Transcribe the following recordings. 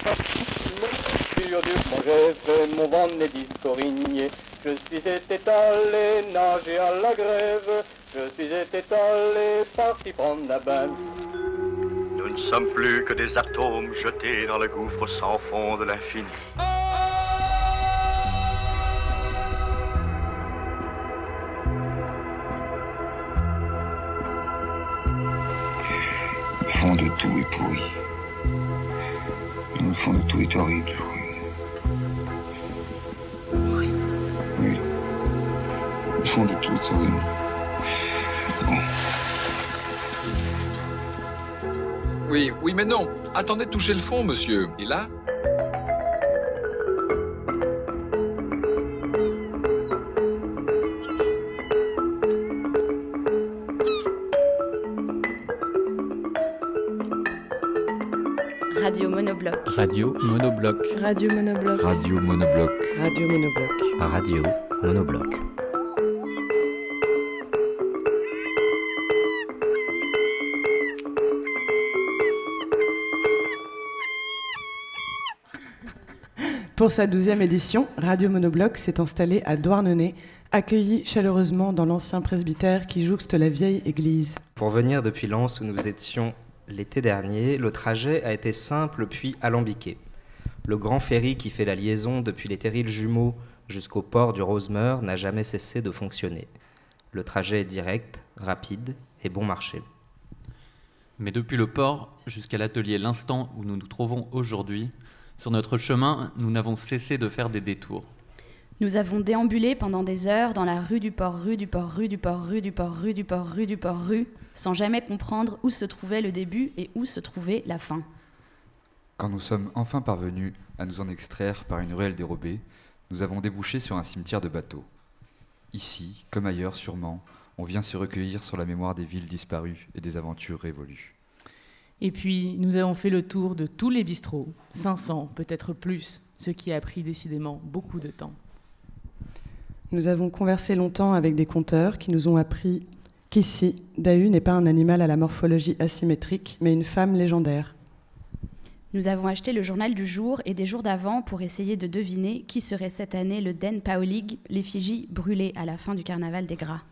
Sur du projet fait mon vent corigné. Je suis été allé nager à la grève. Je suis été allé parti prendre la bain. Nous ne sommes plus que des atomes jetés dans le gouffre sans fond de l'infini. Fond de tout est pourri. Le fond de tout est horrible. Oui. Oui. Le fond de tout est horrible. Oui, oui, mais non. Attendez de toucher le fond, monsieur. Et là? Radio Monobloc. Radio Monobloc. Radio Monobloc. Radio Monobloc. Radio Monobloc. Radio Monobloc. Pour sa douzième édition, Radio Monobloc s'est installé à Douarnenez, accueilli chaleureusement dans l'ancien presbytère qui jouxte la vieille église. Pour venir depuis Lens où nous étions l'été dernier, le trajet a été simple puis alambiqué. Le grand ferry qui fait la liaison depuis les terrils jumeaux jusqu'au port du Rosemeur n'a jamais cessé de fonctionner. Le trajet est direct, rapide et bon marché. Mais depuis le port jusqu'à l'atelier L'Instant où nous nous trouvons aujourd'hui, sur notre chemin, nous n'avons cessé de faire des détours. Nous avons déambulé pendant des heures dans la rue du port, rue du port, rue du port, rue du port, rue du port, rue du port, rue, sans jamais comprendre où se trouvait le début et où se trouvait la fin. Quand nous sommes enfin parvenus à nous en extraire par une ruelle dérobée, nous avons débouché sur un cimetière de bateaux. Ici, comme ailleurs sûrement, on vient se recueillir sur la mémoire des villes disparues et des aventures révolues. Et puis, nous avons fait le tour de tous les bistrots, 500, peut-être plus, ce qui a pris décidément beaucoup de temps. Nous avons conversé longtemps avec des conteurs qui nous ont appris qu'ici, Dahu n'est pas un animal à la morphologie asymétrique, mais une femme légendaire. Nous avons acheté le journal du jour et des jours d'avant pour essayer de deviner qui serait cette année le Den Paolig, l'effigie brûlée à la fin du carnaval des Gras.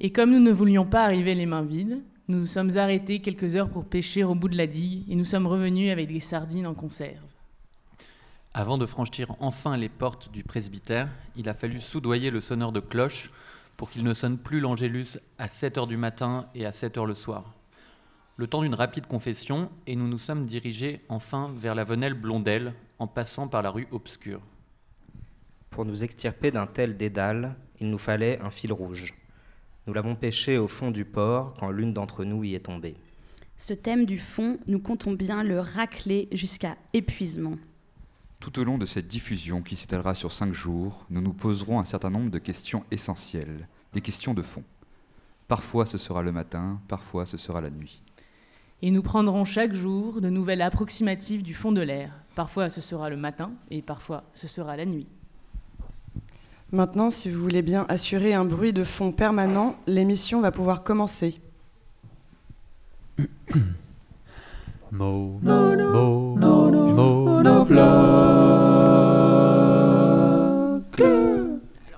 Et comme nous ne voulions pas arriver les mains vides, nous nous sommes arrêtés quelques heures pour pêcher au bout de la digue et nous sommes revenus avec des sardines en conserve. Avant de franchir enfin les portes du presbytère, il a fallu soudoyer le sonneur de cloche pour qu'il ne sonne plus l'angélus à 7 heures du matin et à 7 heures le soir. Le temps d'une rapide confession, et nous nous sommes dirigés enfin vers la venelle Blondelle en passant par la rue obscure. Pour nous extirper d'un tel dédale, il nous fallait un fil rouge. Nous l'avons pêché au fond du port quand l'une d'entre nous y est tombée. Ce thème du fond, nous comptons bien le racler jusqu'à épuisement. Tout au long de cette diffusion qui s'étalera sur cinq jours, nous nous poserons un certain nombre de questions essentielles, des questions de fond. Parfois ce sera le matin, parfois ce sera la nuit. Et nous prendrons chaque jour de nouvelles approximatives du fond de l'air. Parfois ce sera le matin et parfois ce sera la nuit. Maintenant, si vous voulez bien assurer un bruit de fond permanent, l'émission va pouvoir commencer. Mo, mo, mo, monobloc.